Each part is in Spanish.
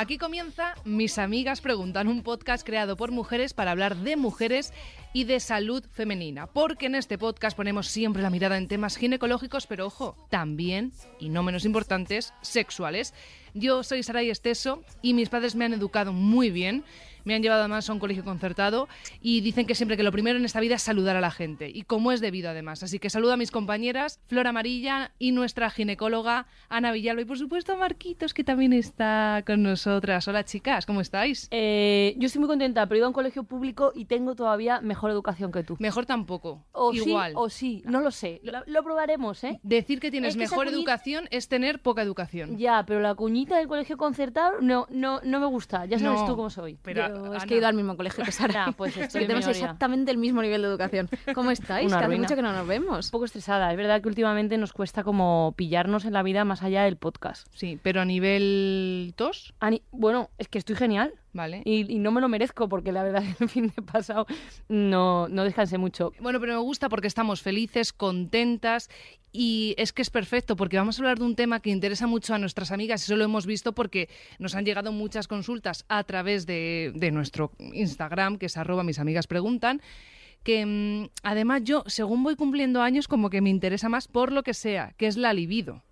Aquí comienza Mis amigas preguntan, un podcast creado por mujeres para hablar de mujeres y de salud femenina, porque en este podcast ponemos siempre la mirada en temas ginecológicos, pero ojo, también, y no menos importantes, sexuales. Yo soy Saray Esteso y mis padres me han educado muy bien me han llevado además a un colegio concertado y dicen que siempre que lo primero en esta vida es saludar a la gente y como es debido además. Así que saludo a mis compañeras, Flor Amarilla y nuestra ginecóloga Ana Villalba y por supuesto a Marquitos que también está con nosotras. Hola chicas, ¿cómo estáis? Eh, yo estoy muy contenta, pero he ido a un colegio público y tengo todavía mejor educación que tú. Mejor tampoco. O Igual. sí, o sí, no lo sé. Lo, lo probaremos, ¿eh? Decir que tienes Es que mejor cuñita- educación es tener poca educación. Ya, pero la cuñita del colegio concertado no, no, no me gusta. Ya sabes No, tú cómo soy. pero Yo es Ana- que he ido al mismo colegio que Sara. Ya, pues estoy tenemos minoría. exactamente el mismo nivel de educación. ¿Cómo estáis? Una que hace mucho que no nos Un vemos. poco estresada. Es verdad que últimamente nos cuesta como pillarnos en la vida más allá del podcast. Sí, pero a nivel tos, bueno, es que estoy genial. ¿Vale? Y, y no me lo merezco porque la verdad el fin de pasado no, no descansé mucho. Bueno, pero me gusta porque estamos felices, contentas y es que es perfecto porque vamos a hablar de un tema que interesa mucho a nuestras amigas y eso lo hemos visto porque nos han llegado muchas consultas a través de, de nuestro Instagram, que es arroba mis amigas preguntan que mm, además yo, según voy cumpliendo años, como que me interesa más por lo que sea, que es la libido.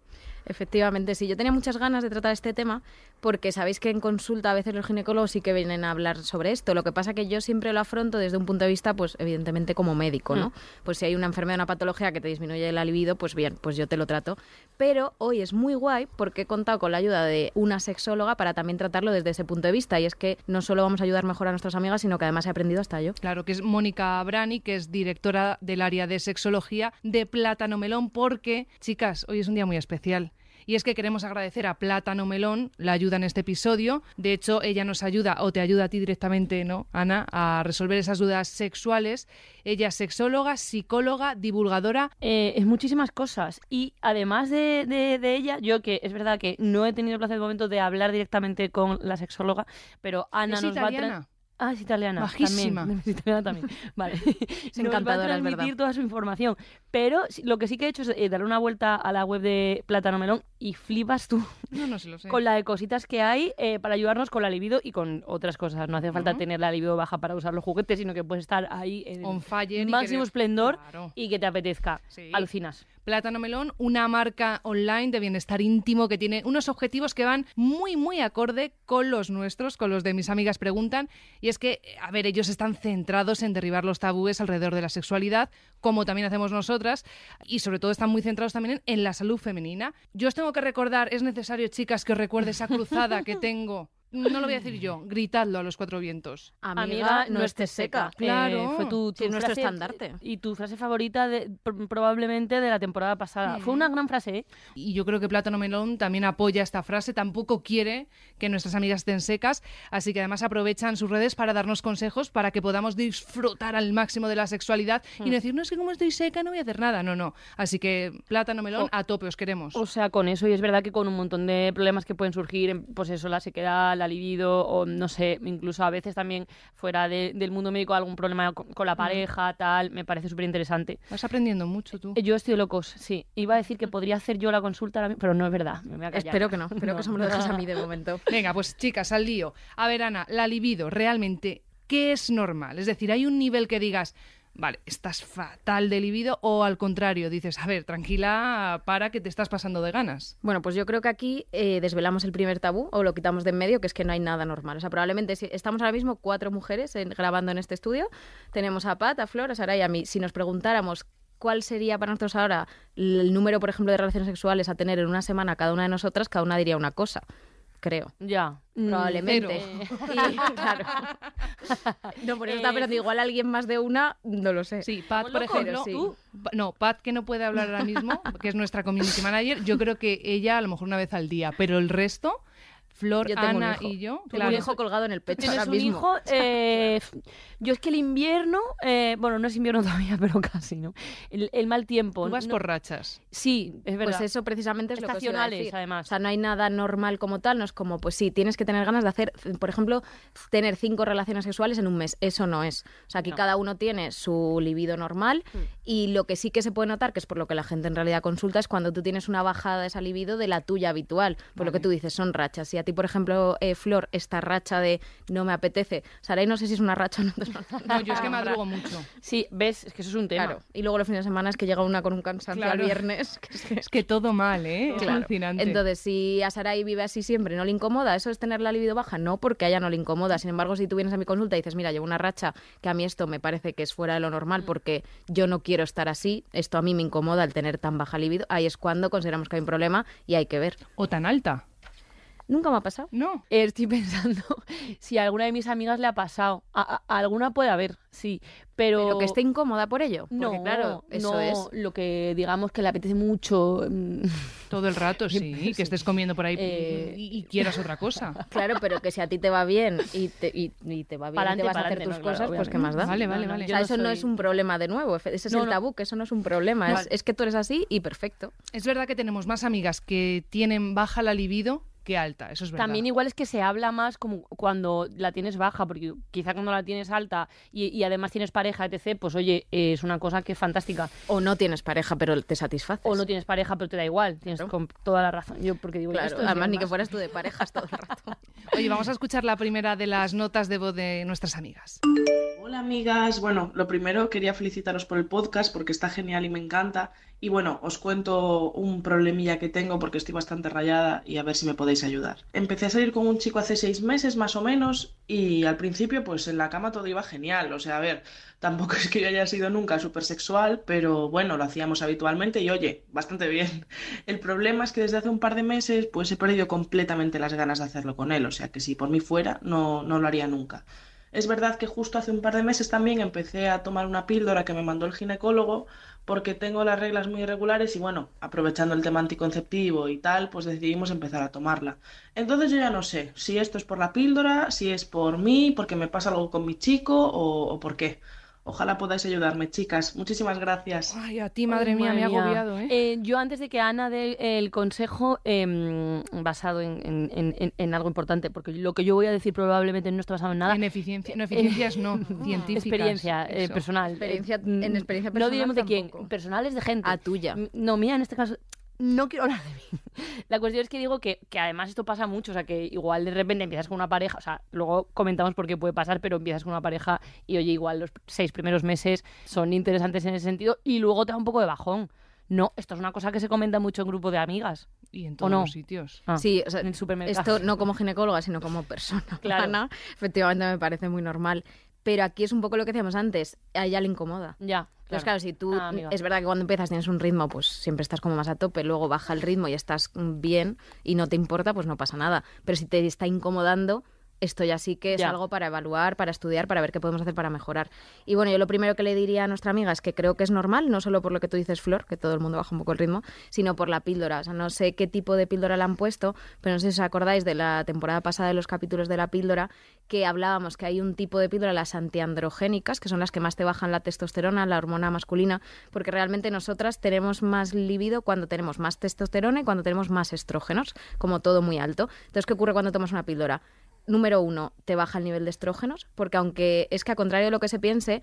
Efectivamente, sí. Yo tenía muchas ganas de tratar este tema porque sabéis que en consulta a veces los ginecólogos sí que vienen a hablar sobre esto. Lo que pasa que yo siempre lo afronto desde un punto de vista, pues evidentemente como médico, ¿no? Pues si hay una enfermedad, una patología que te disminuye la libido, pues bien, pues yo te lo trato. Pero hoy es muy guay porque he contado con la ayuda de una sexóloga para también tratarlo desde ese punto de vista. Y es que no solo vamos a ayudar mejor a nuestras amigas, sino que además he aprendido hasta yo. Claro, que es Mónica Brani, que es directora del área de sexología de Plátano Melón, porque, chicas, hoy es un día muy especial. Y es que queremos agradecer a Plátano Melón la ayuda en este episodio. De hecho, ella nos ayuda, o te ayuda a ti directamente, ¿no, Ana?, a resolver esas dudas sexuales. Ella es sexóloga, psicóloga, divulgadora. Eh, es muchísimas cosas. Y además de, de- de ella, yo que es verdad que no he tenido el placer de momento de hablar directamente con la sexóloga, pero Ana ¿Es nos va a italiana? Ah, es italiana. También. Es italiana también. Vale. Nos va a encantadora, es transmitir toda su información. Pero lo que sí que he hecho es eh, darle una vuelta a la web de Plátano Melón y flipas tú No, no se lo sé. con la de cositas que hay eh, para ayudarnos con la libido y con otras cosas. No hace falta tener la libido baja para usar los juguetes, sino que puedes estar ahí en On fire y máximo querer- esplendor Claro. y que te apetezca. Sí. Alucinas. Plátano Melón, una marca online de bienestar íntimo que tiene unos objetivos que van muy, muy acorde con los nuestros, con los de mis amigas preguntan. Y es que, a ver, ellos están centrados en derribar los tabúes alrededor de la sexualidad, como también hacemos nosotras, y sobre todo están muy centrados también en, en la salud femenina. Yo os tengo que recordar, es necesario, chicas, que os recuerde esa cruzada que tengo. No lo voy a decir yo, gritadlo a los cuatro vientos. Amiga, no estés seca. Claro. Eh, fue tu, Sí, tu nuestro frase- estandarte. Y tu frase favorita de- pr- probablemente de la temporada pasada. Fue una gran frase, ¿eh? Y yo creo que Plátano Melón también apoya esta frase, tampoco quiere que nuestras amigas estén secas, así que además aprovechan sus redes para darnos consejos para que podamos disfrutar al máximo de la sexualidad y no decir, no es que como estoy seca no voy a hacer nada, no, no. Así que Plátano Melón O- a tope, os queremos. O sea, con eso, y es verdad que con un montón de problemas que pueden surgir, en, pues eso, la sequedad, la libido, o no sé, incluso a veces también fuera de- del mundo médico algún problema con, con la pareja, tal, me parece súper interesante. Vas aprendiendo mucho tú. Yo estoy locos, sí. Iba a decir que podría hacer yo la consulta ahora mismo, pero no es verdad. Me voy a callar. Espero que no, espero que eso me lo dejes a mí de momento. Venga, pues chicas, al lío. A ver, Ana, la libido, realmente, ¿qué es normal? Es decir, ¿hay un nivel que digas, vale, estás fatal de libido o al contrario, dices, a ver, tranquila, para que te estás pasando de ganas? Bueno, pues yo creo que aquí eh, desvelamos el primer tabú o lo quitamos de en medio, que es que no hay nada normal. O sea, probablemente si estamos ahora mismo cuatro mujeres en- grabando en este estudio. Tenemos a Pat, a Flor, a Sara y a mí. Si nos preguntáramos cuál sería para nosotros ahora el número, por ejemplo, de relaciones sexuales a tener en una semana cada una de nosotras, cada una diría una cosa. Creo. Ya. Mm, Probablemente. Y, claro. No, por eso estaba pensando, igual alguien más de una, no lo sé. Sí, Pat, por loco, ejemplo, sí. tú, Pa- no, Pat que no puede hablar ahora mismo, que es nuestra community manager, yo creo que ella a lo mejor una vez al día, pero el resto, Flor, Yo tengo un Ana hijo. y yo, Tengo un hijo colgado en el pecho Tienes ahora un mismo. hijo. eh, Yo es que el invierno, eh, bueno, no es invierno todavía, pero casi, ¿no? El, el mal tiempo. tú vas no- por rachas. Sí, es verdad. Pues eso precisamente es lo que os iba a Estacionales, decir. además. O sea, no hay nada normal como tal, no es como, pues sí, tienes que tener ganas de hacer, por ejemplo, tener cinco relaciones sexuales en un mes. Eso no es. O sea, aquí No. cada uno tiene su libido normal y lo que sí que se puede notar, que es por lo que la gente en realidad consulta, es cuando tú tienes una bajada de esa libido de la tuya habitual. Por lo que tú dices, son rachas. Si a ti por ejemplo, eh, Flor, esta racha de no me apetece. Saray no sé si es una racha o no. No, yo es que madrugo mucho. Sí, ves, es que eso es un tema. Claro. Y luego los fines de semana es que llega una con un cansancio Claro. al viernes. que es que- Es que todo mal, ¿eh? Es Claro. alucinante. Entonces, si a Sarai vive así siempre, ¿no le incomoda? ¿Eso es tener la libido baja? No, porque a ella no le incomoda. Sin embargo, si tú vienes a mi consulta y dices, mira, llevo una racha que a mí esto me parece que es fuera de lo normal porque yo no quiero estar así, esto a mí me incomoda el tener tan baja libido, ahí es cuando consideramos que hay un problema y hay que ver. O tan alta. Nunca me ha pasado. No. Eh, Estoy pensando si a alguna de mis amigas le ha pasado. A, a- a alguna puede haber, sí. Pero, Pero que esté incómoda por ello. Porque, no, claro, eso no, es. lo que digamos que le apetece mucho. mm, Todo el rato, sí. Que estés comiendo por ahí Eh, y, y quieras otra cosa. Claro, pero que si a ti te va bien y te, y, y te va bien y te vas a hacer tus no, claro, cosas, pues qué más da. Vale, vale, No, no, vale. O sea, no eso no es un problema de nuevo. Ese es No, el tabú, que eso no es un problema. Es, es que tú eres así y perfecto. Es verdad que tenemos más amigas que tienen baja la libido que alta, eso es verdad. También igual es que se habla más como cuando la tienes baja, porque quizá cuando la tienes alta y, y además tienes pareja, etc., pues oye, eh, es una cosa que es fantástica. O no tienes pareja, pero te satisfaces. O no tienes pareja, pero te da igual. Tienes Claro. con toda la razón. Yo porque digo, Claro, esto es además ni que fueras tú de parejas todo el rato. Oye, vamos a escuchar la primera de las notas de voz de nuestras amigas. Hola amigas, bueno, lo primero quería felicitaros por el podcast porque está genial y me encanta. Y bueno, os cuento un problemilla que tengo porque estoy bastante rayada y a ver si me podéis ayudar. Empecé a salir con un chico hace seis meses más o menos y al principio pues en la cama todo iba genial. O sea, a ver, tampoco es que yo haya sido nunca súper sexual, pero bueno, lo hacíamos habitualmente y oye, bastante bien. El problema es que desde hace un par de meses pues he perdido completamente las ganas de hacerlo con él. O sea que si por mí fuera, no, no lo haría nunca. Es verdad que justo hace un par de meses también empecé a tomar una píldora que me mandó el ginecólogo porque tengo las reglas muy irregulares y bueno, aprovechando el tema anticonceptivo y tal, pues decidimos empezar a tomarla. Entonces yo ya no sé si esto es por la píldora, si es por mí, porque me pasa algo con mi chico o, o por qué. Ojalá podáis ayudarme, chicas. Muchísimas gracias. Ay, a ti, madre Ay, mía, me ha agobiado, ¿eh? Eh, yo antes de que Ana dé el consejo em, basado en, en- en- en- en algo importante, porque lo que yo voy a decir probablemente no está basado en nada. En eficiencia, no, eficiencias no, científicas. Experiencia eh, personal. Experiencia- Eh, en mm, experiencia No personal diremos de quién, tampoco. personales de gente. A tuya. M- No, mía, en este caso. No quiero hablar de mí. La cuestión es que digo que, que además esto pasa mucho, o sea, que igual de repente empiezas con una pareja, o sea, luego comentamos por qué puede pasar, pero empiezas con una pareja y oye, igual los seis primeros meses son interesantes en ese sentido y luego te da un poco de bajón. No, esto es una cosa que se comenta mucho en grupo de amigas. Y en ¿O todos no? los sitios. Ah, Sí, o sea, en el supermercado. esto no como ginecóloga, sino como persona Claro. humana, efectivamente me parece muy normal. Pero aquí es un poco lo que decíamos antes, a ella le incomoda. Ya. Entonces, claro, si tú, Ah, es verdad que cuando empiezas tienes un ritmo, pues siempre estás como más a tope, luego baja el ritmo y estás bien y no te importa, pues no pasa nada. Pero si te está incomodando, esto ya sí que es Ya. algo para evaluar, para estudiar, para ver qué podemos hacer para mejorar. Y bueno, yo lo primero que le diría a nuestra amiga es que creo que es normal, no solo por lo que tú dices, Flor, que todo el mundo baja un poco el ritmo, sino por la píldora. O sea, no sé qué tipo de píldora le han puesto, pero no sé si os acordáis de la temporada pasada de los capítulos de la píldora, que hablábamos que hay un tipo de píldora, las antiandrogénicas, que son las que más te bajan la testosterona, la hormona masculina, porque realmente nosotras tenemos más libido cuando tenemos más testosterona y cuando tenemos más estrógenos, como todo muy alto. Entonces, ¿qué ocurre cuando tomas una píldora? Número uno, te baja el nivel de estrógenos, porque aunque es que a contrario de lo que se piense,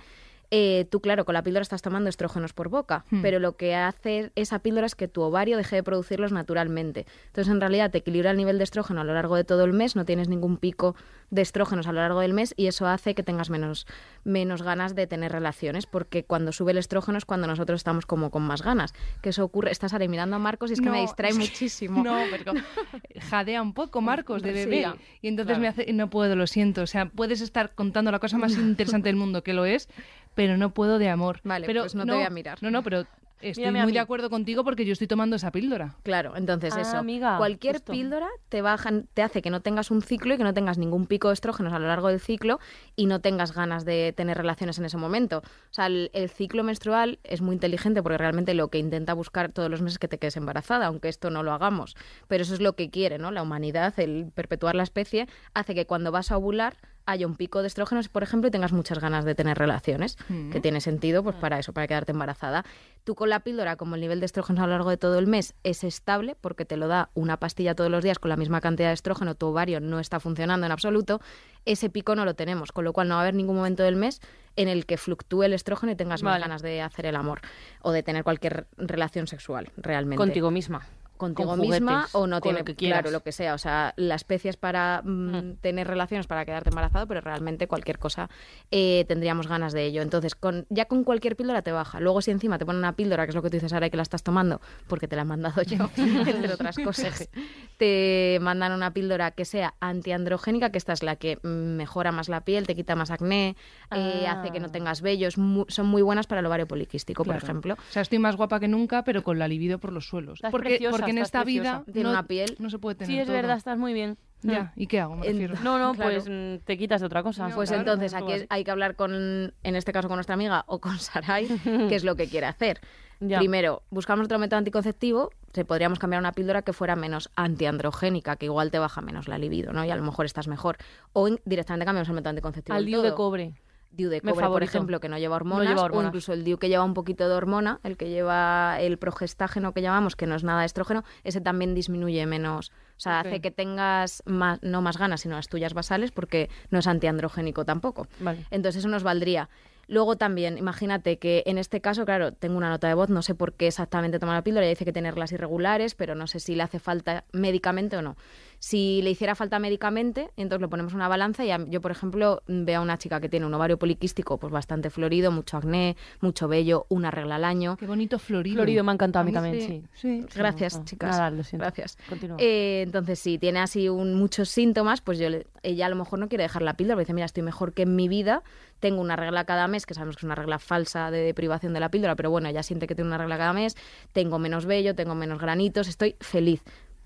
eh, tú, claro, con la píldora estás tomando estrógenos por boca, Hmm. pero lo que hace esa píldora es que tu ovario deje de producirlos naturalmente. Entonces, en realidad, te equilibra el nivel de estrógeno a lo largo de todo el mes, no tienes ningún pico de estrógenos a lo largo del mes y eso hace que tengas menos, menos ganas de tener relaciones, porque cuando sube el estrógeno es cuando nosotros estamos como con más ganas. Que eso ocurre, estás ahora mirando a Marcos y es que me distrae es que- muchísimo. No, pero jadea un poco Marcos de bebé. y entonces Claro. me hace, no puedo, lo siento. O sea, puedes estar contando la cosa más interesante del mundo que lo es, pero no puedo de amor. Vale, pero pues no te voy a mirar. No, no, pero estoy Mírame muy de acuerdo contigo porque yo estoy tomando esa píldora. Claro, entonces Ah, eso. amiga, cualquier justo. píldora te bajan, te hace que no tengas un ciclo y que no tengas ningún pico de estrógenos a lo largo del ciclo y no tengas ganas de tener relaciones en ese momento. O sea, el, el ciclo menstrual es muy inteligente porque realmente lo que intenta buscar todos los meses es que te quedes embarazada, aunque esto no lo hagamos. Pero eso es lo que quiere, ¿no? La humanidad, el perpetuar la especie, hace que cuando vas a ovular haya un pico de estrógenos, por ejemplo, y tengas muchas ganas de tener relaciones, Mm. que tiene sentido pues para eso, para quedarte embarazada. Tú con la píldora, como el nivel de estrógenos a lo largo de todo el mes es estable, porque te lo da una pastilla todos los días con la misma cantidad de estrógeno, tu ovario no está funcionando en absoluto, ese pico no lo tenemos, con lo cual no va a haber ningún momento del mes en el que fluctúe el estrógeno y tengas más ganas de hacer el amor o de tener cualquier relación sexual realmente. Contigo misma. Contigo Con misma o no tiene lo que quieras. claro lo que sea o sea la especie es para mm, Mm. tener relaciones para quedarte embarazado pero realmente cualquier cosa eh, tendríamos ganas de ello entonces con ya con cualquier píldora te baja luego si encima te ponen una píldora que es lo que tú dices ahora y que la estás tomando porque te la han mandado yo entre otras cosas te mandan una píldora que sea antiandrogénica que esta es la que mejora más la piel te quita más acné eh, hace que no Ah. tengas vellos mu- son muy buenas para el ovario poliquístico por ejemplo O sea, estoy más guapa que nunca, pero con la libido por los suelos. Estás porque, preciosa, porque en esta preciosa. vida no, una piel. no se puede tener Sí, es todo. verdad, estás muy bien. Ya, ¿y qué hago? Me En- refiero. No, no, Claro. pues mm, te quitas de otra cosa. No, Pues claro, entonces aquí es- así. hay que hablar con, en este caso con nuestra amiga o con Sarai, qué es lo que quiere hacer. Ya. Primero, buscamos otro método anticonceptivo, se podríamos cambiar una píldora que fuera menos antiandrogénica, que igual te baja menos la libido, ¿no? Y a lo mejor estás mejor. O in- directamente cambiamos el método anticonceptivo. Al del DIU de todo. cobre. DIU de cobre, por ejemplo, que no lleva hormonas, lleva o incluso el DIU que lleva un poquito de hormona, el que lleva el progestágeno que llamamos, que no es nada estrógeno, ese también disminuye menos. O sea, hace que tengas más, no más ganas, sino las tuyas basales, porque no es antiandrogénico tampoco. Vale. Entonces eso nos valdría. Luego también, imagínate que en este caso, claro, tengo una nota de voz, no sé por qué exactamente toma la píldora, ella dice que tenerlas irregulares, pero no sé si le hace falta médicamente o no. Si le hiciera falta médicamente, entonces le ponemos una balanza y a- yo, por ejemplo, veo a una chica que tiene un ovario poliquístico pues bastante florido, mucho acné, mucho vello, una regla al año. Qué bonito florido. Florido me ha encantado a mí también, sí, sí. sí. Gracias, no, chicas. nada, lo siento. Gracias. Continúa. Eh, entonces, si tiene así un- muchos síntomas, pues yo le- ella a lo mejor no quiere dejar la píldora, porque dice, mira, estoy mejor que en mi vida, tengo una regla cada mes, que sabemos que es una regla falsa de privación de la píldora, pero bueno, ella siente que tiene una regla cada mes, tengo menos vello, tengo menos granitos, estoy feliz.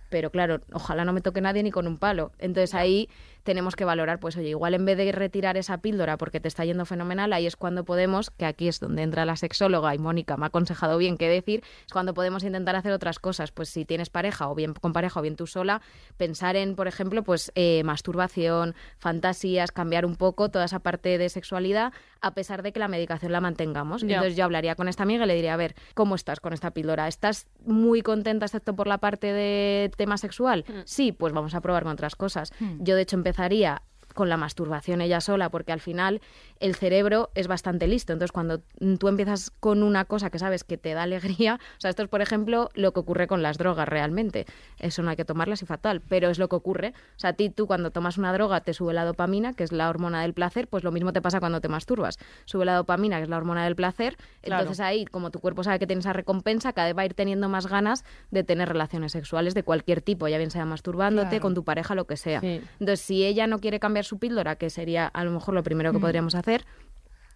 Pero claro, ojalá no me toque nadie ni con un palo. Entonces ahí tenemos que valorar, pues oye, igual en vez de retirar esa píldora porque te está yendo fenomenal, ahí es cuando podemos, que aquí es donde entra la sexóloga y Mónica me ha aconsejado bien qué decir, es cuando podemos intentar hacer otras cosas. Pues si tienes pareja o bien con pareja o bien tú sola, pensar en, por ejemplo, pues eh, masturbación, fantasías, cambiar un poco toda esa parte de sexualidad, a pesar de que la medicación la mantengamos. Entonces yo hablaría con esta amiga y le diría, a ver, ¿cómo estás con esta píldora? ¿Estás muy contenta excepto por la parte de tema sexual? Mm. Sí, pues vamos a probar con otras cosas. Mm. Yo de hecho empezaría con la masturbación ella sola, porque al final el cerebro es bastante listo. Entonces, cuando tú empiezas con una cosa que sabes que te da alegría, o sea, esto es, por ejemplo, lo que ocurre con las drogas realmente. Eso no hay que tomarlas y fatal, pero es lo que ocurre. O sea, a ti tú cuando tomas una droga te sube la dopamina, que es la hormona del placer, pues lo mismo te pasa cuando te masturbas. Sube la dopamina, que es la hormona del placer, Claro. entonces ahí, como tu cuerpo sabe que tiene esa recompensa, cada vez va a ir teniendo más ganas de tener relaciones sexuales de cualquier tipo, ya bien sea masturbándote, Claro. con tu pareja, lo que sea. Sí. Entonces, si ella no quiere cambiar su píldora, que sería a lo mejor lo primero que Mm. podríamos hacer,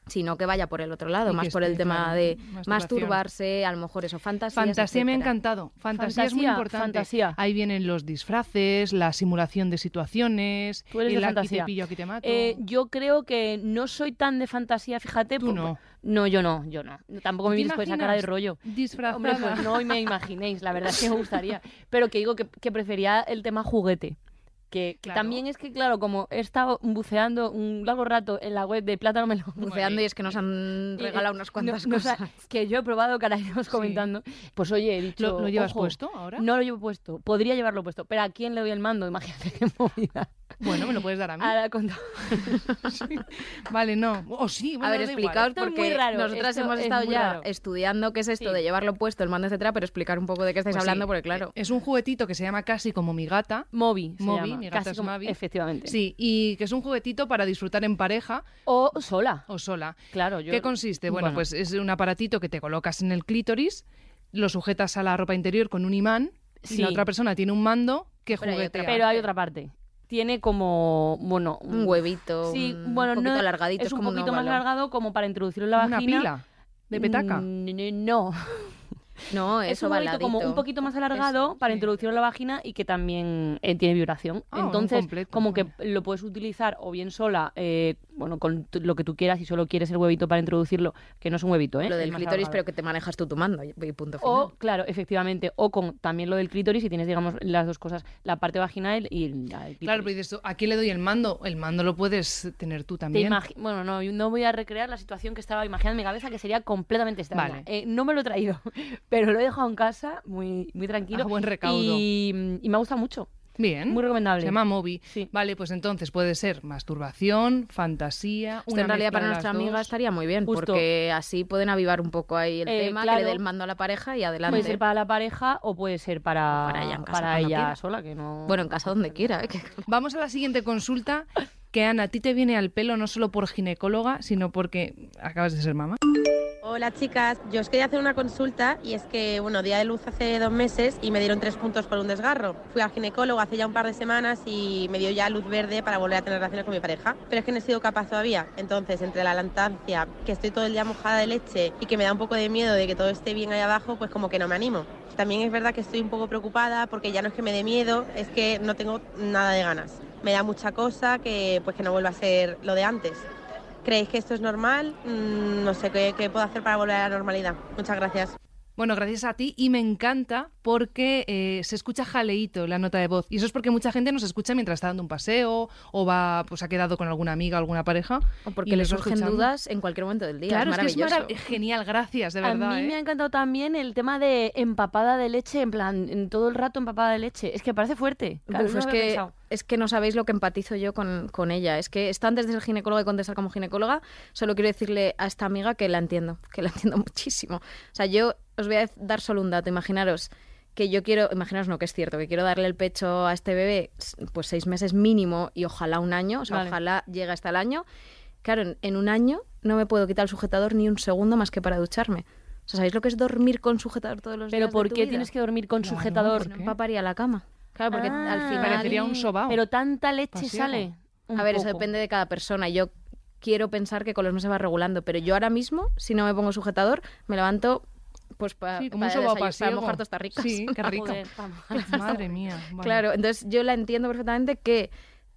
sino que vaya por el otro lado, Y más por el tema claro, de masturbarse, a lo mejor eso, fantasías, Fantasía me ha encantado. Fantasía, es muy Fantasía, importante. fantasía. Ahí vienen los disfraces, la simulación de situaciones, Tú eres de el aquí fantasía. te pillo, aquí te mato. Eh, yo creo que no soy tan de fantasía, fíjate. Tú no. No, yo no, yo no. Tampoco me ¿Te mires con esa cara de rollo. Disfrazada. Hombre, pues no y me imaginéis, la verdad es que me gustaría. Pero que digo que, que prefería el tema juguete. Que, también es que, claro, como he estado buceando un largo rato en la web de Plátano Melón. Buceando y es que nos han eh, regalado unas cuantas no- no, o sea, cosas. que yo he probado, que ahora iremos comentando. Pues oye, he dicho. ¿Lo, lo llevas ojo, puesto ahora? No lo llevo puesto. Podría llevarlo puesto. Pero ¿a quién le doy el mando? Imagínate qué movida. Bueno, me lo puedes dar a mí. Ahora conto- Vale, no. O sí, bueno, a ver, explicaos es muy porque raro, nosotras esto hemos es estado ya raro. estudiando qué es esto Sí. de llevarlo puesto, el mando, etcétera, pero explicar un poco de qué estáis Pues sí, hablando, porque claro, Es un juguetito que se llama casi como mi gata. Moby. Moby, llama. mi gata Casi es como- Mavi. Efectivamente. Sí, y que es un juguetito para disfrutar en pareja O sola. o sola. Claro, yo. ¿Qué consiste? Bueno, pues es un aparatito que te colocas en el clítoris, lo sujetas a la ropa interior con un imán y Sí. la otra persona tiene un mando que Pero hay otra juguetea. Pero hay otra parte. Tiene como. Bueno. un huevito, Sí, un bueno, poquito no. alargadito, es es un como poquito más alargado como para introducirlo en la Una vagina. pila de petaca. Mm, No. No, Es eso un huevito como un poquito más alargado Eso, para sí. introducirlo en la vagina y que también eh, tiene vibración. Ah, Entonces, completo, como que lo puedes utilizar o bien sola, eh, bueno, con lo que tú quieras, si solo quieres el huevito para introducirlo, que no es un huevito, ¿eh? Lo Es del clítoris, pero que te manejas tú tu mando y punto final. O, claro, efectivamente, o con también lo del clítoris, si tienes, digamos, las dos cosas, la parte vaginal y el, del Claro, pero dices tú, ¿a quién le doy el mando? El mando lo puedes tener tú también. bueno, no, yo no voy a recrear la situación que estaba imaginando en mi cabeza, que sería completamente extraña. Vale. Eh, no me lo he traído, pero lo he dejado en casa muy, muy tranquilo. A buen recaudo. Y, y me ha gustado mucho. Bien. Muy recomendable. Se llama Moby. Sí. Vale, pues entonces puede ser masturbación, fantasía. Una en realidad para nuestra amiga dos. estaría muy bien, Justo. porque así pueden avivar un poco ahí el Eh, tema, que claro. le dé el mando a la pareja y adelante. Puede ser para la pareja o puede ser para, Para ella en casa, para cuando ella quiera. sola, que no... Bueno, en casa donde quiera, ¿eh? que- Vamos a la siguiente consulta. Que Ana, a ti te viene al pelo no solo por ginecóloga, sino porque acabas de ser mamá. Hola chicas, yo os quería hacer una consulta y es que, bueno, día de luz hace dos meses y me dieron tres puntos por un desgarro. Fui al ginecólogo hace ya un par de semanas y me dio ya luz verde para volver a tener relaciones con mi pareja, pero es que no he sido capaz todavía. Entonces, entre la lactancia, que estoy todo el día mojada de leche y que me da un poco de miedo de que todo esté bien ahí abajo, pues como que no me animo. También es verdad que estoy un poco preocupada porque ya no es que me dé miedo, es que no tengo nada de ganas. Me da mucha cosa que pues que no vuelva a ser lo de antes. ¿Creéis que esto es normal? Mm, no sé ¿qué, qué puedo hacer para volver a la normalidad. Muchas gracias. Bueno, gracias a ti y me encanta porque eh, se escucha jaleíto la nota de voz. Y eso es porque mucha gente nos escucha mientras está dando un paseo o va, pues ha quedado con alguna amiga o alguna pareja. o porque y le surgen escuchando. dudas en cualquier momento del día. Claro, es es que es maravilloso. marav- genial, gracias, de a verdad. mí ¿eh? me ha encantado también el tema de empapada de leche, en plan, en todo el rato empapada de leche. Es que parece fuerte. Claro, Uf, no es, que, es que no sabéis lo que empatizo yo con, con ella. Es que está antes de ser ginecóloga y contestar como ginecóloga, solo quiero decirle a esta amiga que la entiendo, que la entiendo muchísimo. O sea, yo os voy a dar solo un dato. Imaginaros que yo quiero, imaginaros no, que es cierto, que quiero darle el pecho a este bebé pues seis meses mínimo y ojalá un año, o sea, Vale. ojalá llegue hasta el año. Claro, en, en un año no me puedo quitar el sujetador ni un segundo más que para ducharme. O sea, ¿sabéis lo que es dormir con sujetador todos los Pero días? de ¿por tu qué vida? tienes que dormir con Claro, sujetador? ¿por No empaparía la cama. Claro, porque al Ah, final... Parecería un sobao. Pero tanta leche sale. Un A ver, eso depende de cada persona. Yo quiero pensar que con los meses va regulando, pero yo ahora mismo, si no me pongo sujetador, me levanto pues pa- Sí, como para, para mojar tostas ricas. Sí, qué rico. Joder. Madre mía. vale. Claro, entonces yo la entiendo perfectamente que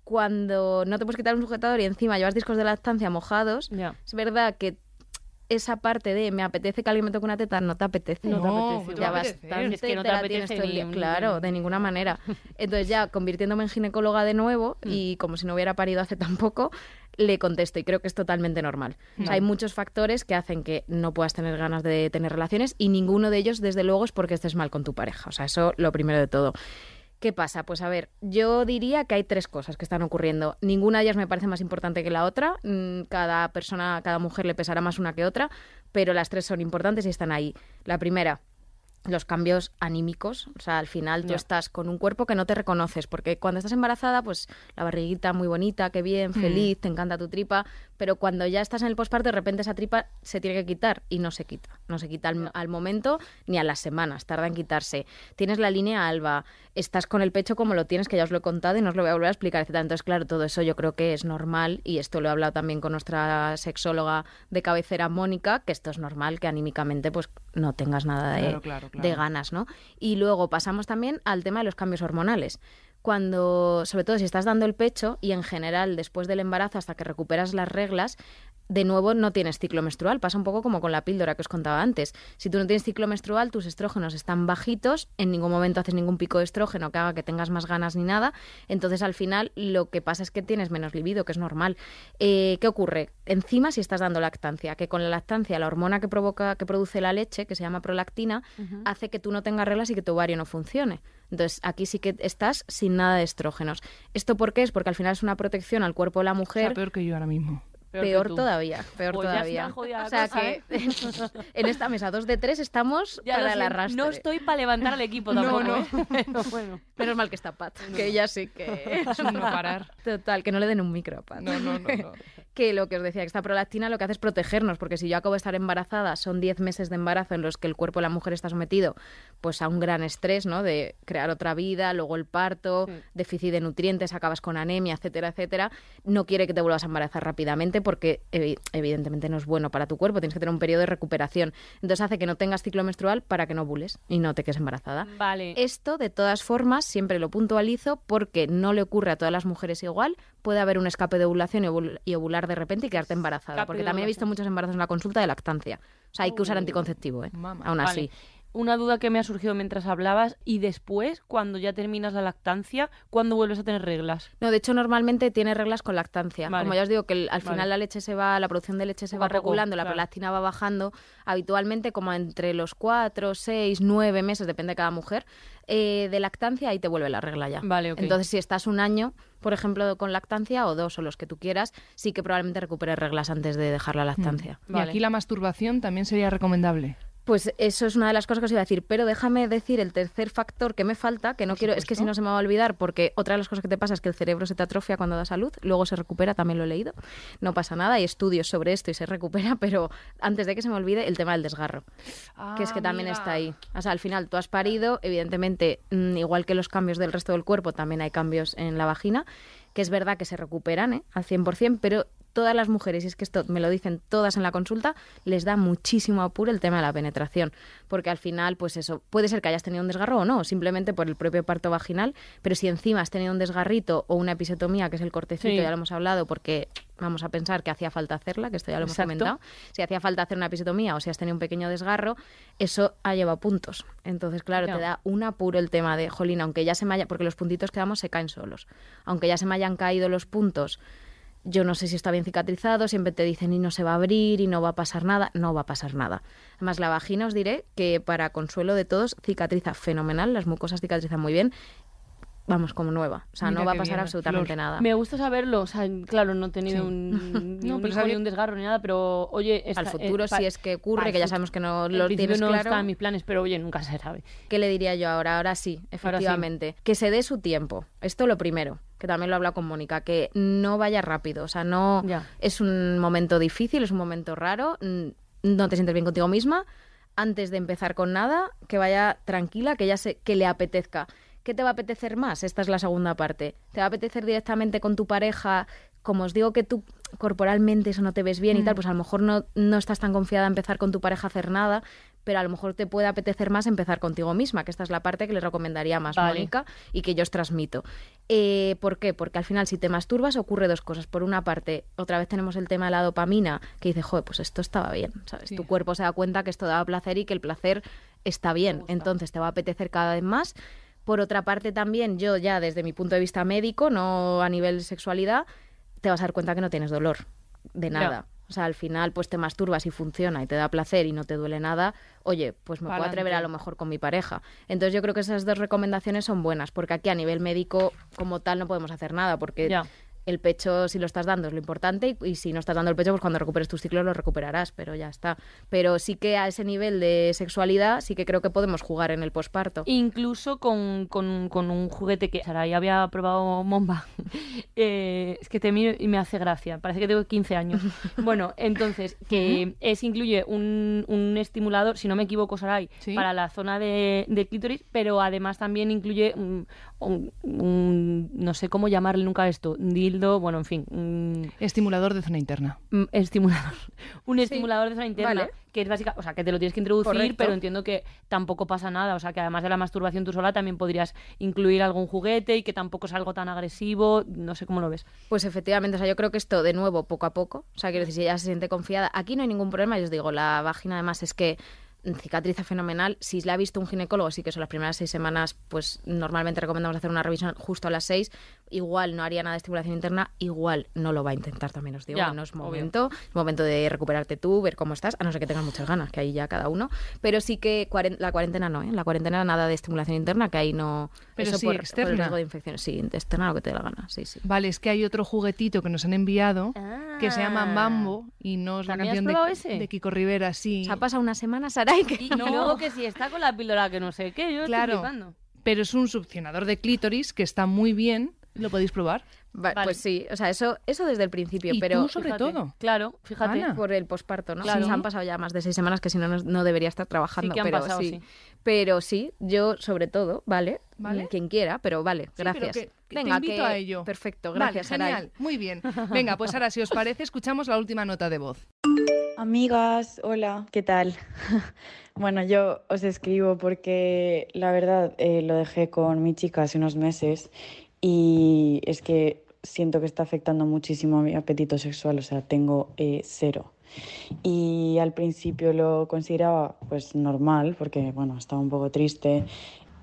cuando no te puedes quitar un sujetador y encima llevas discos de lactancia mojados, es verdad que esa parte de me apetece que alguien me toque una teta no te apetece. No te apetece, te ya bastante Es que no te te la tienes apetece todo el día. ni- Claro, de ninguna manera. Entonces ya convirtiéndome en ginecóloga de nuevo Mm. y como si no hubiera parido hace tan poco, le contesto y creo que es totalmente normal. O sea, hay muchos factores que hacen que no puedas tener ganas de tener relaciones y ninguno de ellos, desde luego, es porque estés mal con tu pareja. O sea, eso lo primero de todo. ¿Qué pasa? Pues a ver, yo diría que hay tres cosas que están ocurriendo. Ninguna de ellas me parece más importante que la otra. Mm, Cada persona, cada mujer le pesará más una que otra, pero las tres son importantes y están ahí. La primera, los cambios anímicos. O sea, al final tú estás con un cuerpo que no te reconoces, porque cuando estás embarazada, pues la barriguita muy bonita, qué bien, feliz, te encanta tu tripa, pero cuando ya estás en el posparto, de repente esa tripa se tiene que quitar y no se quita. No se quita al, al momento ni a las semanas, tarda en quitarse. Tienes la línea alba, estás con el pecho como lo tienes, que ya os lo he contado y no os lo voy a volver a explicar, etc. Entonces, claro, todo eso yo creo que es normal y esto lo he hablado también con nuestra sexóloga de cabecera, Mónica, que esto es normal, que anímicamente pues no tengas nada de, Claro, claro, claro. De ganas, ¿no? Y luego pasamos también al tema de los cambios hormonales. Cuando, sobre todo si estás dando el pecho y en general después del embarazo hasta que recuperas las reglas, de nuevo no tienes ciclo menstrual. Pasa un poco como con la píldora que os contaba antes. Si tú no tienes ciclo menstrual, tus estrógenos están bajitos, en ningún momento haces ningún pico de estrógeno que haga que tengas más ganas ni nada. Entonces al final lo que pasa es que tienes menos libido, que es normal. Eh, ¿Qué ocurre? Encima si estás dando lactancia, que con la lactancia la hormona que provoca, que produce la leche, que se llama prolactina, hace que tú no tengas reglas y que tu ovario no funcione. Entonces, aquí sí que estás sin nada de estrógenos. ¿Esto por qué? Es porque al final es una protección al cuerpo de la O sea, mujer. peor que yo ahora mismo. Peor todavía, peor Pues todavía. la o sea cosa, que ¿eh? en esta mesa dos de tres estamos Ya para el siento, arrastre. No estoy para levantar al equipo No, tampoco. no. ¿eh? Pero bueno. Menos mal que está Pat, que ella sí que Es un no parar. Total, que no le den un micro a Pat. No, no, no. no. Que lo que os decía, que esta prolactina lo que hace es protegernos, porque si yo acabo de estar embarazada, son 10 meses de embarazo en los que el cuerpo de la mujer está sometido pues a un gran estrés, ¿no? De crear otra vida, luego el parto, Sí. déficit de nutrientes, acabas con anemia, etcétera, etcétera. No quiere que te vuelvas a embarazar rápidamente porque evi- evidentemente no es bueno para tu cuerpo, tienes que tener un periodo de recuperación. Entonces hace que no tengas ciclo menstrual para que no bules y no te quedes embarazada. Vale. Esto, de todas formas, siempre lo puntualizo porque no le ocurre a todas las mujeres igual. Puede haber un escape de ovulación y, ovul- y ovular de repente y quedarte embarazada. Escape porque también he visto muchos embarazos en la consulta de lactancia. O sea, hay que usar Oh. anticonceptivo, ¿eh? Mamá. Aún Vale. Una duda que me ha surgido mientras hablabas, y después, cuando ya terminas la lactancia, ¿cuándo vuelves a tener reglas? No, de hecho, normalmente tiene reglas con lactancia. Vale. Como ya os digo, que el- al final Vale. la leche se va, la producción de leche se Poco va poco, regulando, la prolactina va bajando, habitualmente como entre los cuatro, seis, nueve meses, depende de cada mujer, eh, de lactancia, ahí te vuelve la regla ya. Vale. Entonces, si estás un año, por ejemplo, con lactancia, o dos, o los que tú quieras, sí que probablemente recuperes reglas antes de dejar la lactancia. Y Vale. aquí la masturbación también sería recomendable. Pues eso es una de las cosas que os iba a decir, pero déjame decir el tercer factor que me falta, que no Por quiero, es que si no se me va a olvidar, porque otra de las cosas que te pasa es que el cerebro se te atrofia cuando da salud, luego se recupera, también lo he leído, no pasa nada, hay estudios sobre esto y se recupera, pero antes de que se me olvide, el tema del desgarro, que es que también está ahí. O sea, al final tú has parido, evidentemente, mm, igual que los cambios del resto del cuerpo, también hay cambios en la vagina, que es verdad que se recuperan ¿eh? al 100%, pero todas las mujeres, y es que esto me lo dicen todas en la consulta, les da muchísimo apuro el tema de la penetración, porque al final, pues eso, puede ser que hayas tenido un desgarro o no, simplemente por el propio parto vaginal, pero si encima has tenido un desgarrito o una episiotomía, que es el cortecito, Sí. ya lo hemos hablado, porque vamos a pensar que hacía falta hacerla, que esto ya lo hemos Exacto. comentado, si hacía falta hacer una episiotomía o si has tenido un pequeño desgarro, eso ha llevado puntos. Entonces, claro, te da un apuro el tema de, jolín, aunque ya se me haya, porque los puntitos que damos se caen solos, aunque ya se me hayan caído los puntos, yo no sé si está bien cicatrizado, siempre te dicen y no se va a abrir y no va a pasar nada, no va a pasar nada. Además, la vagina os diré que para consuelo de todos cicatriza fenomenal, las mucosas cicatrizan muy bien, vamos como nueva, o sea, Mira no va a pasar bien, absolutamente Flor. nada. Me gusta saberlo, o sea, claro, no he tenido Sí. un, No, un pero hijo, ni un desgarro ni nada, pero oye, Al esta- futuro, eh, si es que ocurre, que ya sabemos que no lo tienes no claro. está en mis planes, pero oye, nunca se sabe. ¿Qué le diría yo ahora? Ahora sí, efectivamente. Que se dé su tiempo. Esto lo primero, que también lo he hablado con Mónica, que no vaya rápido. O sea, no Ya. es un momento difícil, es un momento raro, mm, no te sientes bien contigo misma. Antes de empezar con nada, que vaya tranquila, que ya se, que le apetezca. ¿Qué te va a apetecer más? Esta es la segunda parte. ¿Te va a apetecer directamente con tu pareja? Como os digo que tú corporalmente eso no te ves bien y tal, pues a lo mejor no, no estás tan confiada a empezar con tu pareja a hacer nada, pero a lo mejor te puede apetecer más empezar contigo misma, que esta es la parte que le recomendaría más Vale. Mónica y que yo os transmito. Eh, ¿Por qué? Porque al final si te masturbas ocurre dos cosas. Por una parte, otra vez tenemos el tema de la dopamina, que dice, joder, pues esto estaba bien, ¿sabes? Sí. Tu cuerpo se da cuenta que esto daba placer y que el placer está bien, entonces te va a apetecer cada vez más. Por otra parte también, yo ya desde mi punto de vista médico, no a nivel sexualidad, te vas a dar cuenta que no tienes dolor de nada. O sea, al final, pues te masturbas y funciona y te da placer y no te duele nada. Oye, pues me puedo atrever a lo mejor con mi pareja. Entonces yo creo que esas dos recomendaciones son buenas, porque aquí a nivel médico como tal no podemos hacer nada, porque Ya. El pecho si lo estás dando es lo importante y, y si no estás dando el pecho, pues cuando recuperes tus ciclos lo recuperarás, pero ya está. Pero sí que a ese nivel de sexualidad sí que creo que podemos jugar en el posparto. Incluso con, con- con un juguete que Sarai había probado Momba. Eh, es que te miro y me hace gracia. Parece que tengo 15 años. Bueno, entonces, que es incluye un, un estimulador, si no me equivoco, Sarai, Sí. para la zona de, de clítoris, pero además también incluye un, un- un- no sé cómo llamarle nunca esto, un dildo, bueno, en fin, un, Estimulador de zona interna. Mm, estimulador. Un estimulador de zona interna. vale. Que es básica, o sea, que te lo tienes que introducir, Correcto. pero entiendo que tampoco pasa nada. O sea, que además de la masturbación tú sola también podrías incluir algún juguete y que tampoco es algo tan agresivo. No sé cómo lo ves. Pues efectivamente, o sea, yo creo que esto de nuevo, poco a poco, o sea, quiero decir, si ella se siente confiada, aquí no hay ningún problema, yo os digo, la vagina además es que cicatriza fenomenal. Si la ha visto un ginecólogo, sí que son las primeras seis semanas, pues normalmente recomendamos hacer una revisión justo a las seis. Igual no haría nada de estimulación interna, igual no lo va a intentar también, os digo, Ya, no es obvio. momento, es momento de recuperarte tú, ver cómo estás, a no ser que tengas muchas ganas, que ahí ya cada uno. Pero sí que cuaren- la cuarentena no, ¿eh? La cuarentena nada de estimulación interna, que ahí no... Pero eso sí, por, por el externa. riesgo de infecciones. Sí, externa lo que te dé la gana, sí, sí. Vale, es que hay otro juguetito que nos han enviado que se llama Mambo y no es la ¿También has canción de, ese? de Kiko Rivera, sí. Se ha pasado una semana, Saray, que Y, y luego que si está con la píldora que no sé qué, yo Claro. estoy flipando. Pero es un succionador de clítoris que está muy bien. Lo podéis probar. Va- Vale. Pues sí, o sea, eso, eso desde el principio, Y pero tú sobre Fíjate. todo. Claro, fíjate. Ana. por el posparto, ¿no? Claro. Sí, han pasado ya más de seis semanas que si no, no, debería estar trabajando, Sí que han pero pasado, sí. sí. Pero sí, yo sobre todo, ¿vale? ¿Vale? Quien quiera, pero vale, Sí, pero gracias. que- que te Venga, invito que- a ello. Perfecto, Vale, gracias, Saray. genial. Muy bien. Venga, pues ahora, si os parece, escuchamos la última nota de voz. Amigas, hola, ¿qué tal? Bueno, yo os escribo porque la verdad eh, lo dejé con mi chica hace unos meses y es que siento que está afectando muchísimo a mi apetito sexual, o sea, tengo eh, cero. Y al principio lo consideraba pues normal, porque bueno, estaba un poco triste.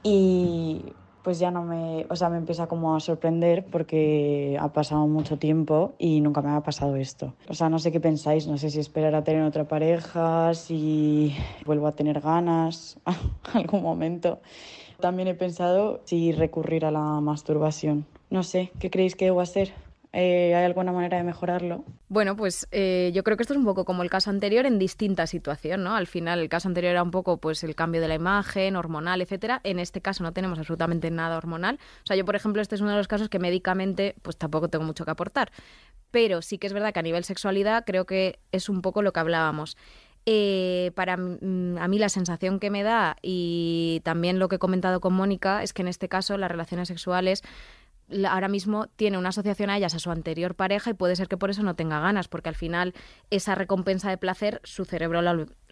Y pues ya no me, o sea, me empieza como a sorprender porque ha pasado mucho tiempo y nunca me ha pasado esto. O sea, no sé qué pensáis, no sé si esperar a tener otra pareja, si vuelvo a tener ganas algún momento. También he pensado si recurrir a la masturbación. No sé, ¿qué creéis que debo hacer? Eh, ¿Hay alguna manera de mejorarlo? Bueno, pues eh, yo creo que esto es un poco como el caso anterior en distinta situación, ¿no? Al final el caso anterior era un poco pues el cambio de la imagen, hormonal, etcétera. En este caso no tenemos absolutamente nada hormonal. O sea, yo por ejemplo este es uno de los casos que médicamente pues tampoco tengo mucho que aportar. Pero sí que es verdad que a nivel sexualidad creo que es un poco lo que hablábamos. Eh, para mm, a mí la sensación que me da y también lo que he comentado con Mónica es que en este caso las relaciones sexuales ahora mismo tiene una asociación a ellas, a su anterior pareja, y puede ser que por eso no tenga ganas, porque al final esa recompensa de placer su cerebro la,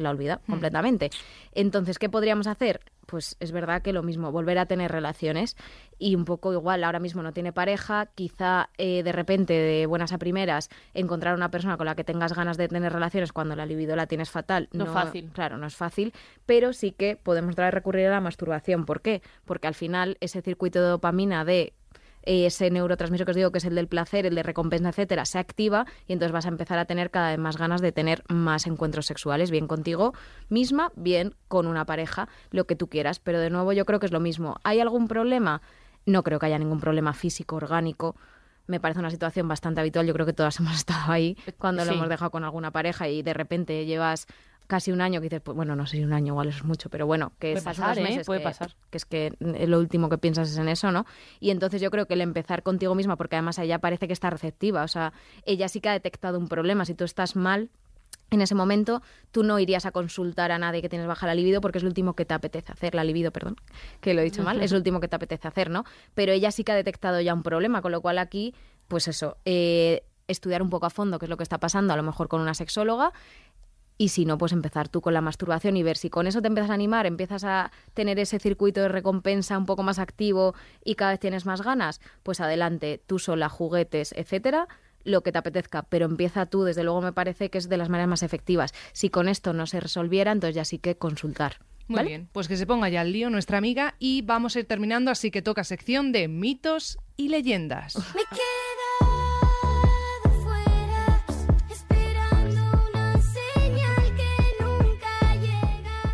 olvida hmm. completamente. Entonces, ¿qué podríamos hacer? Pues es verdad que lo mismo, volver a tener relaciones y un poco igual, ahora mismo no tiene pareja, quizá eh, de repente, de buenas a primeras, encontrar una persona con la que tengas ganas de tener relaciones cuando la libido la tienes fatal. No, es fácil. Claro, no es fácil, pero sí que podemos traer recurrir a la masturbación. ¿Por qué? Porque al final ese circuito de dopamina de ese neurotransmisor que os digo que es el del placer, el de recompensa, etcétera, se activa y entonces vas a empezar a tener cada vez más ganas de tener más encuentros sexuales, bien contigo misma, bien con una pareja, lo que tú quieras. Pero de nuevo yo creo que es lo mismo. ¿Hay algún problema? No creo que haya ningún problema físico, orgánico me parece una situación bastante habitual. Yo creo que todas hemos estado ahí cuando lo hemos dejado con alguna pareja y de repente llevas casi un año que dices, pues, bueno, no sé si un año igual eso es mucho, pero bueno, que es pasar, ¿eh? meses, puede que, pasar. que es que lo último que piensas es en eso, ¿no? Y entonces yo creo que el empezar contigo misma, porque además ella parece que está receptiva, o sea, ella sí que ha detectado un problema, si tú estás mal, en ese momento tú no irías a consultar a nadie que tienes baja la libido porque es lo último que te apetece hacer, la libido, perdón, que lo he dicho mal, es lo último que te apetece hacer, ¿no? Pero ella sí que ha detectado ya un problema, con lo cual aquí, pues eso, eh, estudiar un poco a fondo qué es lo que está pasando, a lo mejor con una sexóloga, y si no, pues empezar tú con la masturbación y ver si con eso te empiezas a animar, empiezas a tener ese circuito de recompensa un poco más activo y cada vez tienes más ganas, pues adelante, tú sola, juguetes, etcétera, lo que te apetezca, pero empieza tú, desde luego me parece que es de las maneras más efectivas. Si con esto no se resolviera, entonces ya sí que consultar. Muy bien, pues que se ponga ya al lío nuestra amiga y vamos a ir terminando, así que toca sección de mitos y leyendas.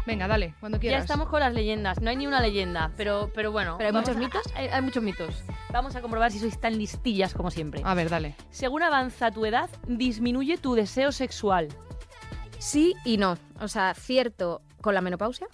Venga, dale, cuando quieras. Ya estamos con las leyendas. No hay ni una leyenda, pero, pero bueno. ¿Pero hay muchos mitos? Hay, muchos mitos. Vamos a comprobar si sois tan listillas como siempre. A ver, dale. Según avanza tu edad, disminuye tu deseo sexual. Sí y no. O sea, cierto con la menopausia,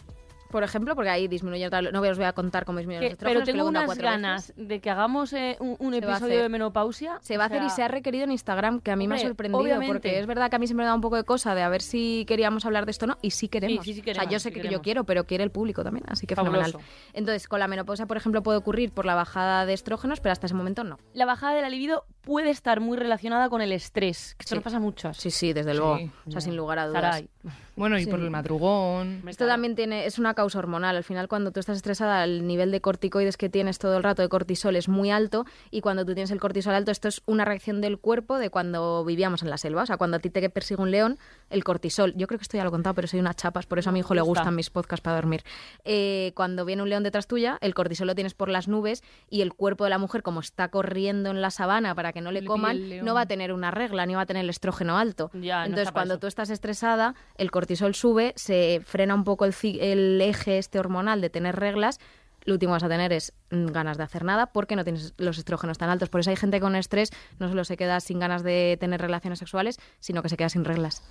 por ejemplo, porque ahí disminuye No os voy a contar cómo disminuye los Pero tengo unas ganas de que hagamos eh, un, episodio de menopausia. Se va a hacer y se ha requerido en Instagram, que a mí me ha sorprendido, porque es verdad que a mí siempre me da un poco de cosa de a ver si queríamos hablar de esto o no, y sí queremos. Sí, sí, queremos o sea, yo sé que yo quiero, pero quiere el público también, así que fenomenal. Entonces, con la menopausia, por ejemplo, puede ocurrir por la bajada de estrógenos, pero hasta ese momento no. La bajada de la libido puede estar muy relacionada con el estrés, que esto nos pasa mucho. Sí, sí, desde luego. O sea, sin lugar a dudas. Bueno, y por el madrugón. Esto también tiene, es una causa hormonal. Al final, cuando tú estás estresada, el nivel de corticoides que tienes todo el rato de cortisol es muy alto. Y cuando tú tienes el cortisol alto, esto es una reacción del cuerpo de cuando vivíamos en la selva. O sea, cuando a ti te persigue un león, el cortisol. Yo creo que esto ya lo he contado, pero soy una chapas, por eso a mi hijo le gustan mis podcasts para dormir. Eh, cuando viene un león detrás tuya, el cortisol lo tienes por las nubes y el cuerpo de la mujer, como está corriendo en la sabana para que no le, coman, no va a tener una regla ni va a tener el estrógeno alto. Entonces, cuando tú estás estresada, el cortisol sube, se frena un poco el, el eje este hormonal de tener reglas lo último que vas a tener es mm, ganas de hacer nada porque no tienes los estrógenos tan altos. Por eso hay gente con estrés no solo se queda sin ganas de tener relaciones sexuales, sino que se queda sin reglas.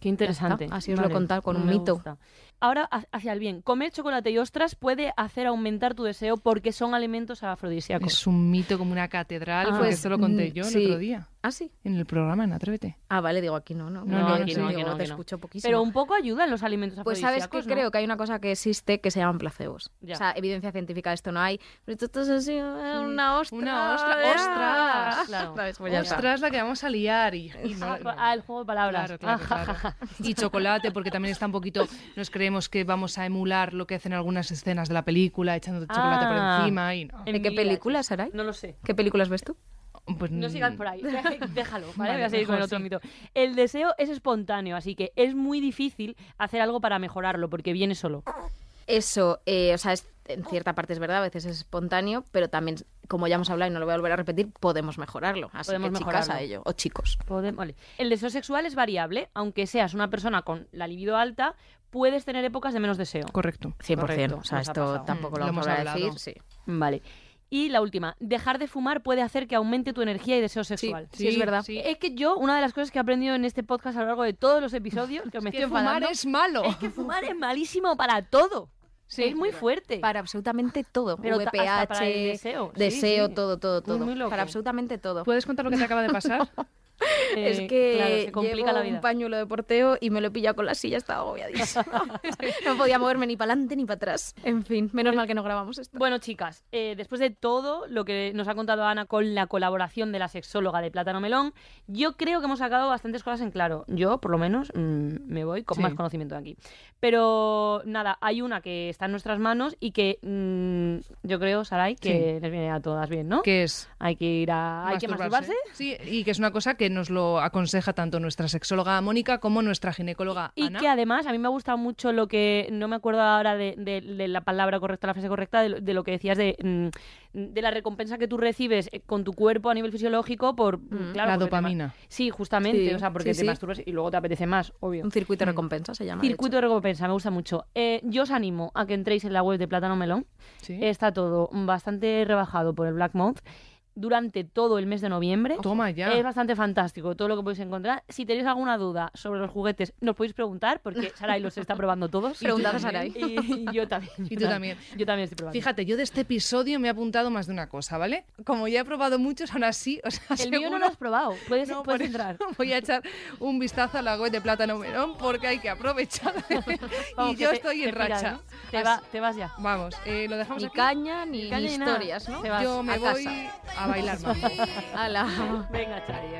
Qué interesante. Así os lo he contado con un mito. Ahora, hacia el bien. Comer chocolate y ostras puede hacer aumentar tu deseo porque son alimentos afrodisíacos. Es un mito como una catedral, ah, porque pues, esto lo conté yo el otro día. ¿Ah, sí? En el programa, en Atrévete. Ah, vale, digo aquí no, no. No, no, aquí no, aquí no, te escucho poquísimo. Pero un poco ayudan los alimentos afrodisíacos, Pues sabes que creo que hay una cosa que existe que se llaman placebos. O sea, evidencia científica de esto no hay. Pero esto es así, eh, una ostra. Una ostra. ¡Ostras! Claro. Pues ostras, la que vamos a liar. Y, ah, el juego de palabras. Claro, claro, claro. y chocolate, porque también está un poquito... Nos creemos que vamos a emular lo que hacen algunas escenas de la película, echando chocolate por ah. encima y no. ¿De qué películas, Saray? No lo sé. ¿Qué películas ves tú? Pues, No sigas por ahí, déjalo, ¿vale? Vale, Voy a seguir con el mejor otro sí. mito. El deseo es espontáneo, así que es muy difícil hacer algo para mejorarlo, porque viene solo. Eso, eh, o sea, es- en cierta parte es verdad, a veces es espontáneo, pero también, como ya hemos hablado y no lo voy a volver a repetir, podemos mejorarlo. Así Podemos que chicas mejorarlo. a ello, o chicos. Podem- vale. El deseo sexual es variable, aunque seas una persona con la libido alta, puedes tener épocas de menos deseo. Correcto. 100%. Correcto, o sea, esto tampoco lo lo vamos hemos a decir. Sí. Vale. Y la última, dejar de fumar puede hacer que aumente tu energía y deseo sexual. sí, es verdad. sí. Es que yo, una de las cosas que he aprendido en este podcast a lo largo de todos los episodios, que me que estoy fumar enfadando, es malo. es que fumar es malísimo para todo. Sí, es muy fuerte. Para absolutamente todo. Pero VPH, para el deseo. Deseo, sí. todo, todo, Muy, todo. muy loco. Para absolutamente todo. ¿Puedes contar lo que te acaba de pasar? Eh, es que claro, se complica llevo la vida. un pañuelo de porteo y me lo he pillado con la silla, estaba agobiadísima. no podía moverme ni para adelante ni para atrás. En fin, menos mal que no grabamos esto. Bueno, chicas, eh, después de todo lo que nos ha contado Ana con la colaboración de la sexóloga de Plátano Melón, yo creo que hemos sacado bastantes cosas en claro. Yo, por lo menos, mm, me voy con Sí. más conocimiento de aquí. Pero nada, hay una que está en nuestras manos y que mm, yo creo, Sarai, que les viene a todas bien, ¿no? que es Hay que ir a... ¿Hay que masturbarse? Sí, y que es una cosa que nos lo aconseja tanto nuestra sexóloga Mónica como nuestra ginecóloga Y Ana. que además a mí me ha gustado mucho lo que, no me acuerdo ahora de, de- de la palabra correcta, la frase correcta, de, lo- de lo que decías de, mm, de la recompensa que tú recibes eh, con tu cuerpo a nivel fisiológico por, mm, claro, La dopamina. Sí, justamente, Sí, o sea, porque sí, te sí. masturbas y luego te apetece más, obvio. Un circuito de recompensa se llama. de Circuito de recompensa, me gusta mucho. Eh, yo os animo a que entréis en la web de Plátano Melón. Sí. Está todo bastante rebajado por el Black Month durante todo el mes de noviembre. Toma ya. Es bastante fantástico todo lo que podéis encontrar. Si tenéis alguna duda sobre los juguetes, nos podéis preguntar, porque Sarai los está probando todos. Preguntad a Sarai. Y, y yo también. yo Y tú tam- también. Yo también estoy probando. Fíjate, yo de este episodio me he apuntado más de una cosa, ¿vale? Como ya he probado muchos, aún así, o sea, el mío no lo has probado. Puedes, No, puedes entrar. Voy a echar un vistazo a la web de Plátano Melón porque hay que aprovechar. Vamos, y yo te- estoy te en piras, racha. ¿no? Te, va- te vas ya. Vamos, eh, lo dejamos Ni aquí. caña ni, Ni caña ni ni nada. historias, ¿no? Yo me a voy casa. a bailar más. Ala. Venga, Chari.